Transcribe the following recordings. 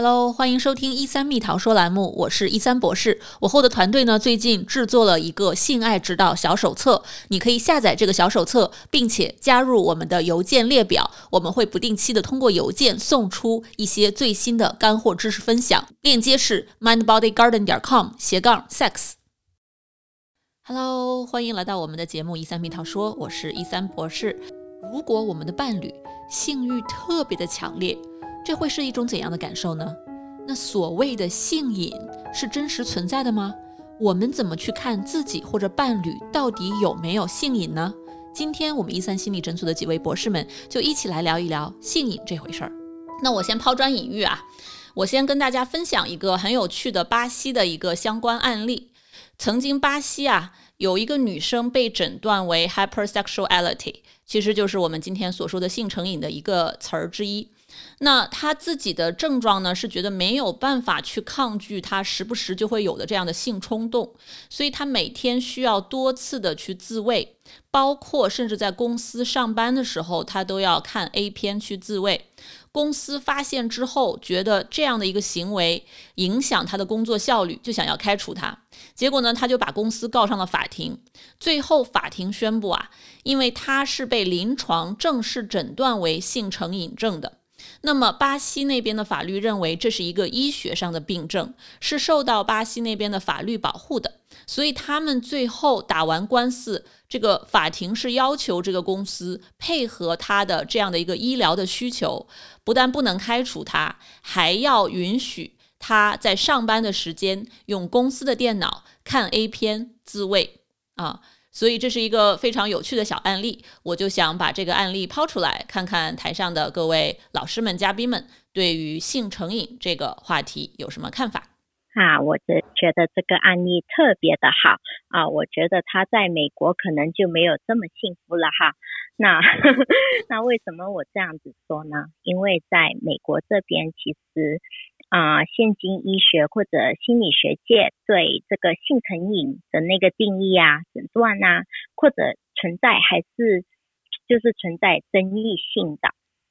Hello，欢迎收听一三蜜桃说栏目，我是一三博士。我后的团队呢，最近制作了一个性爱指导小手册，你可以下载这个小手册，并且加入我们的邮件列表，我们会不定期的通过邮件送出一些最新的干货知识分享。链接是 mindbodygarden 点 com 斜杠 sex。Hello，欢迎来到我们的节目一三蜜桃说，我是一三博士。如果我们的伴侣性欲特别的强烈，这会是一种怎样的感受呢？那所谓的性瘾是真实存在的吗？我们怎么去看自己或者伴侣到底有没有性瘾呢？今天我们一三心理诊所的几位博士们就一起来聊一聊性瘾这回事儿。那我先抛砖引玉啊，我先跟大家分享一个很有趣的巴西的一个相关案例。曾经巴西啊有一个女生被诊断为 hypersexuality，其实就是我们今天所说的性成瘾的一个词儿之一。那他自己的症状呢，是觉得没有办法去抗拒他时不时就会有的这样的性冲动，所以他每天需要多次的去自慰，包括甚至在公司上班的时候，他都要看 A 片去自慰。公司发现之后，觉得这样的一个行为影响他的工作效率，就想要开除他。结果呢，他就把公司告上了法庭。最后法庭宣布啊，因为他是被临床正式诊断为性成瘾症的。那么，巴西那边的法律认为这是一个医学上的病症，是受到巴西那边的法律保护的。所以，他们最后打完官司，这个法庭是要求这个公司配合他的这样的一个医疗的需求，不但不能开除他，还要允许他在上班的时间用公司的电脑看 A 片自慰啊。所以这是一个非常有趣的小案例，我就想把这个案例抛出来，看看台上的各位老师们、嘉宾们对于性成瘾这个话题有什么看法。啊，我觉觉得这个案例特别的好啊，我觉得他在美国可能就没有这么幸福了哈。那 那为什么我这样子说呢？因为在美国这边其实。啊，现今医学或者心理学界对这个性成瘾的那个定义啊、诊断啊，或者存在还是就是存在争议性的。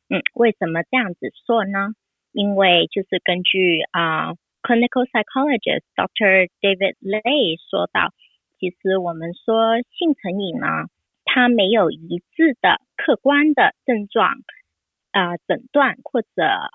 嗯，为什么这样子说呢？因为就是根据啊，clinical psychologist Dr. David Lay 说到，其实我们说性成瘾呢，它没有一致的客观的症状。啊，诊断或者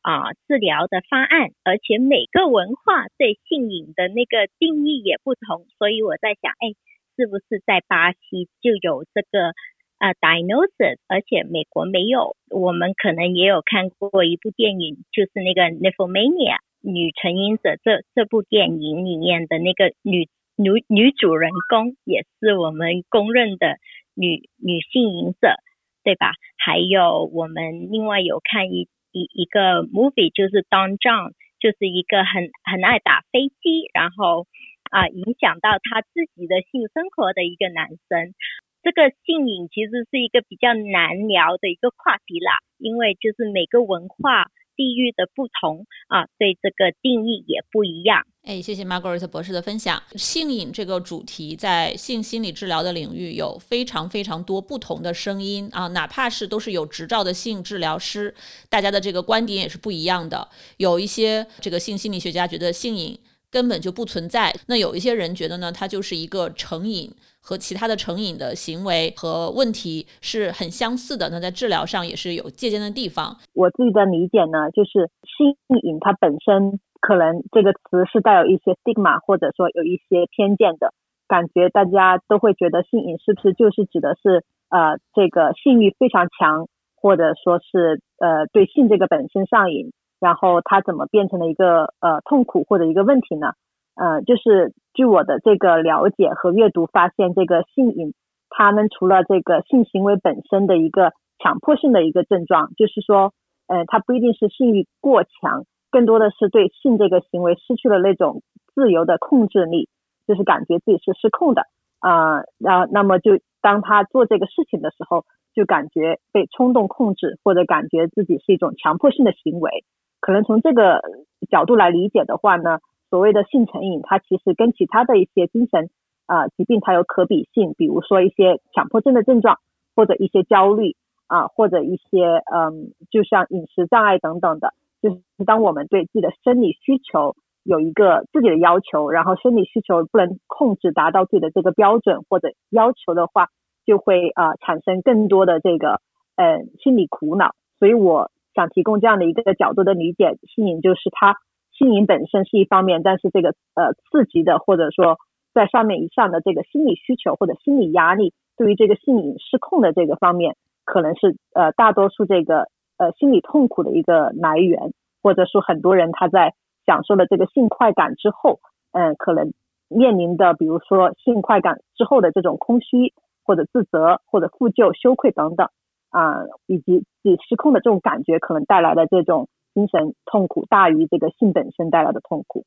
啊治疗的方案，而且每个文化对性瘾的那个定义也不同，所以我在想，哎，是不是在巴西就有这个啊 diagnosis，而且美国没有？我们可能也有看过一部电影，就是那个《Nymphomania》女成瘾者这这部电影里面的那个女女女主人公，也是我们公认的女女性瘾者。对吧？还有我们另外有看一一一个 movie，就是 Don John，就是一个很很爱打飞机，然后啊影响到他自己的性生活的一个男生。这个性瘾其实是一个比较难聊的一个话题啦，因为就是每个文化。地域的不同啊，对这个定义也不一样。哎，谢谢 Margaret 博士的分享。性瘾这个主题在性心理治疗的领域有非常非常多不同的声音啊，哪怕是都是有执照的性治疗师，大家的这个观点也是不一样的。有一些这个性心理学家觉得性瘾根本就不存在，那有一些人觉得呢，它就是一个成瘾。和其他的成瘾的行为和问题是很相似的，那在治疗上也是有借鉴的地方。我自己的理解呢，就是性瘾它本身可能这个词是带有一些 stigma，或者说有一些偏见的感觉，大家都会觉得性瘾是不是就是指的是呃这个性欲非常强，或者说是呃对性这个本身上瘾，然后它怎么变成了一个呃痛苦或者一个问题呢？呃，就是据我的这个了解和阅读发现，这个性瘾，他们除了这个性行为本身的一个强迫性的一个症状，就是说，呃，它不一定是性欲过强，更多的是对性这个行为失去了那种自由的控制力，就是感觉自己是失控的啊，然后那么就当他做这个事情的时候，就感觉被冲动控制，或者感觉自己是一种强迫性的行为，可能从这个角度来理解的话呢。所谓的性成瘾，它其实跟其他的一些精神啊疾病它有可比性，比如说一些强迫症的症状，或者一些焦虑啊，或者一些嗯，就像饮食障碍等等的，就是当我们对自己的生理需求有一个自己的要求，然后生理需求不能控制达到自己的这个标准或者要求的话，就会啊产生更多的这个呃心理苦恼。所以我想提供这样的一个角度的理解，性瘾就是它性瘾本身是一方面，但是这个呃刺激的或者说在上面以上的这个心理需求或者心理压力，对于这个性瘾失控的这个方面，可能是呃大多数这个。呃，心理痛苦的一个来源，或者说很多人他在享受了这个性快感之后，嗯，可能面临的，比如说性快感之后的这种空虚，或者自责，或者负疚、羞愧等等，啊，以及自己失控的这种感觉，可能带来的这种精神痛苦大于这个性本身带来的痛苦。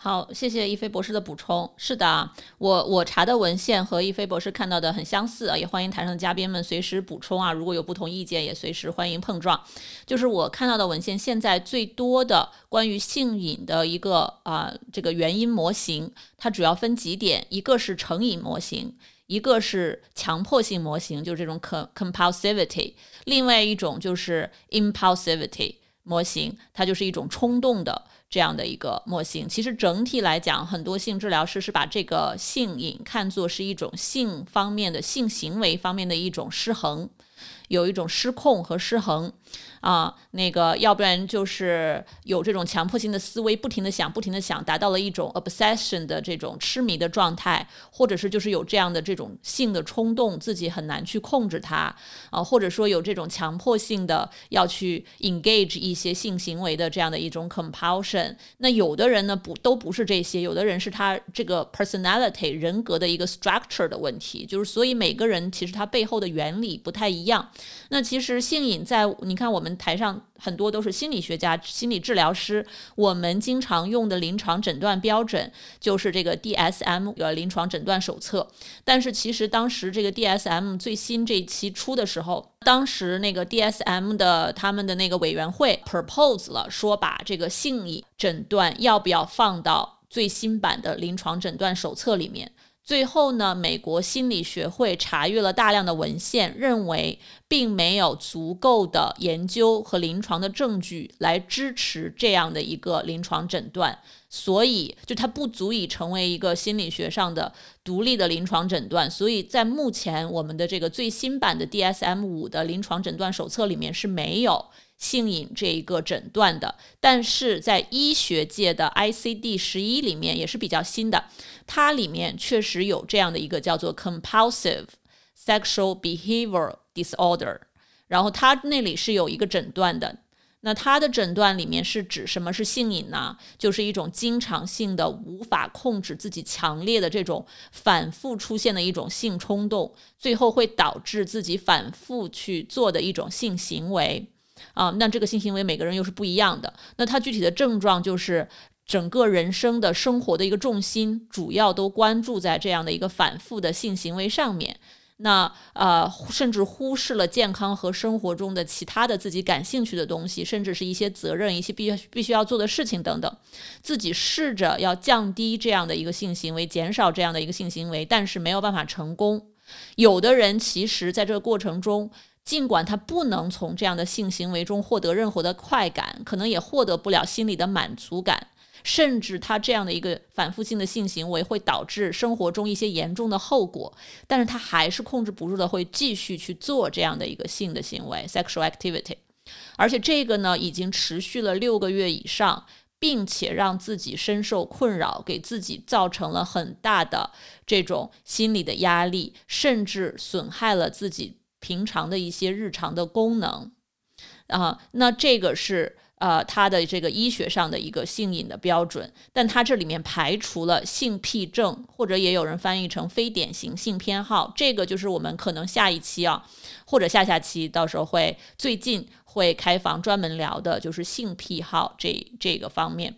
好，谢谢一飞博士的补充。是的，我我查的文献和一飞博士看到的很相似啊，也欢迎台上的嘉宾们随时补充啊。如果有不同意见，也随时欢迎碰撞。就是我看到的文献，现在最多的关于性瘾的一个啊这个原因模型，它主要分几点：一个是成瘾模型，一个是强迫性模型，就是这种 compulsivity；另外一种就是 impulsivity 模型，它就是一种冲动的。这样的一个模型，其实整体来讲，很多性治疗师是把这个性瘾看作是一种性方面的性行为方面的一种失衡。有一种失控和失衡，啊，那个要不然就是有这种强迫性的思维，不停的想，不停的想，达到了一种 obsession 的这种痴迷的状态，或者是就是有这样的这种性的冲动，自己很难去控制它，啊，或者说有这种强迫性的要去 engage 一些性行为的这样的一种 compulsion。那有的人呢不都不是这些，有的人是他这个 personality 人格的一个 structure 的问题，就是所以每个人其实他背后的原理不太一样。那其实性瘾在你看我们台上很多都是心理学家、心理治疗师，我们经常用的临床诊断标准就是这个 DSM 呃临床诊断手册。但是其实当时这个 DSM 最新这一期出的时候，当时那个 DSM 的他们的那个委员会 propose 了说把这个性瘾诊断要不要放到最新版的临床诊断手册里面。最后呢，美国心理学会查阅了大量的文献，认为并没有足够的研究和临床的证据来支持这样的一个临床诊断，所以就它不足以成为一个心理学上的独立的临床诊断。所以在目前我们的这个最新版的 DSM 五的临床诊断手册里面是没有。性瘾这一个诊断的，但是在医学界的 ICD 十一里面也是比较新的，它里面确实有这样的一个叫做 compulsive sexual behavior disorder，然后它那里是有一个诊断的，那它的诊断里面是指什么是性瘾呢？就是一种经常性的无法控制自己强烈的这种反复出现的一种性冲动，最后会导致自己反复去做的一种性行为。啊，那这个性行为每个人又是不一样的。那它具体的症状就是整个人生的生活的一个重心主要都关注在这样的一个反复的性行为上面。那呃，甚至忽视了健康和生活中的其他的自己感兴趣的东西，甚至是一些责任、一些必须必须要做的事情等等。自己试着要降低这样的一个性行为，减少这样的一个性行为，但是没有办法成功。有的人其实在这个过程中。尽管他不能从这样的性行为中获得任何的快感，可能也获得不了心理的满足感，甚至他这样的一个反复性的性行为会导致生活中一些严重的后果，但是他还是控制不住的会继续去做这样的一个性的行为 （sexual activity），而且这个呢已经持续了六个月以上，并且让自己深受困扰，给自己造成了很大的这种心理的压力，甚至损害了自己。平常的一些日常的功能啊，那这个是呃他的这个医学上的一个性瘾的标准，但他这里面排除了性癖症，或者也有人翻译成非典型性偏好，这个就是我们可能下一期啊，或者下下期到时候会最近会开房专门聊的，就是性癖好这这个方面，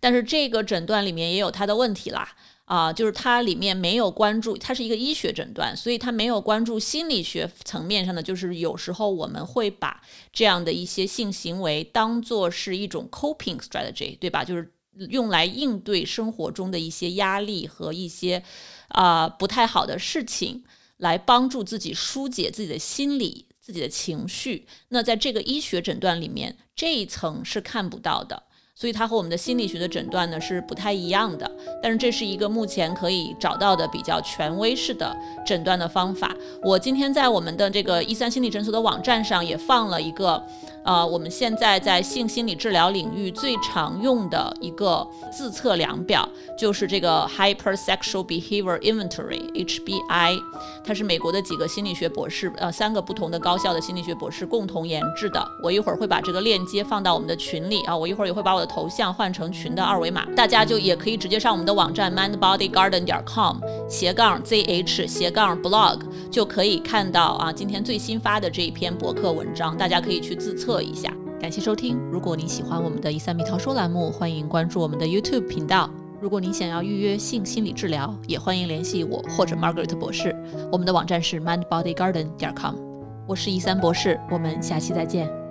但是这个诊断里面也有他的问题啦。啊，就是它里面没有关注，它是一个医学诊断，所以它没有关注心理学层面上的。就是有时候我们会把这样的一些性行为当做是一种 coping strategy，对吧？就是用来应对生活中的一些压力和一些啊不太好的事情，来帮助自己疏解自己的心理。自己的情绪。那在这个医学诊断里面，这一层是看不到的。所以它和我们的心理学的诊断呢是不太一样的，但是这是一个目前可以找到的比较权威式的诊断的方法。我今天在我们的这个一三心理诊所的网站上也放了一个，呃，我们现在在性心理治疗领域最常用的一个自测量表，就是这个 Hypersexual Behavior Inventory（HBI），它是美国的几个心理学博士，呃，三个不同的高校的心理学博士共同研制的。我一会儿会把这个链接放到我们的群里啊，我一会儿也会把我的。头像换成群的二维码，大家就也可以直接上我们的网站 mindbodygarden 点 com 斜杠 zh 斜杠 blog 就可以看到啊，今天最新发的这一篇博客文章，大家可以去自测一下。感谢收听，如果您喜欢我们的一三米涛说栏目，欢迎关注我们的 YouTube 频道。如果您想要预约性心理治疗，也欢迎联系我或者 Margaret 博士。我们的网站是 mindbodygarden 点 com，我是一三博士，我们下期再见。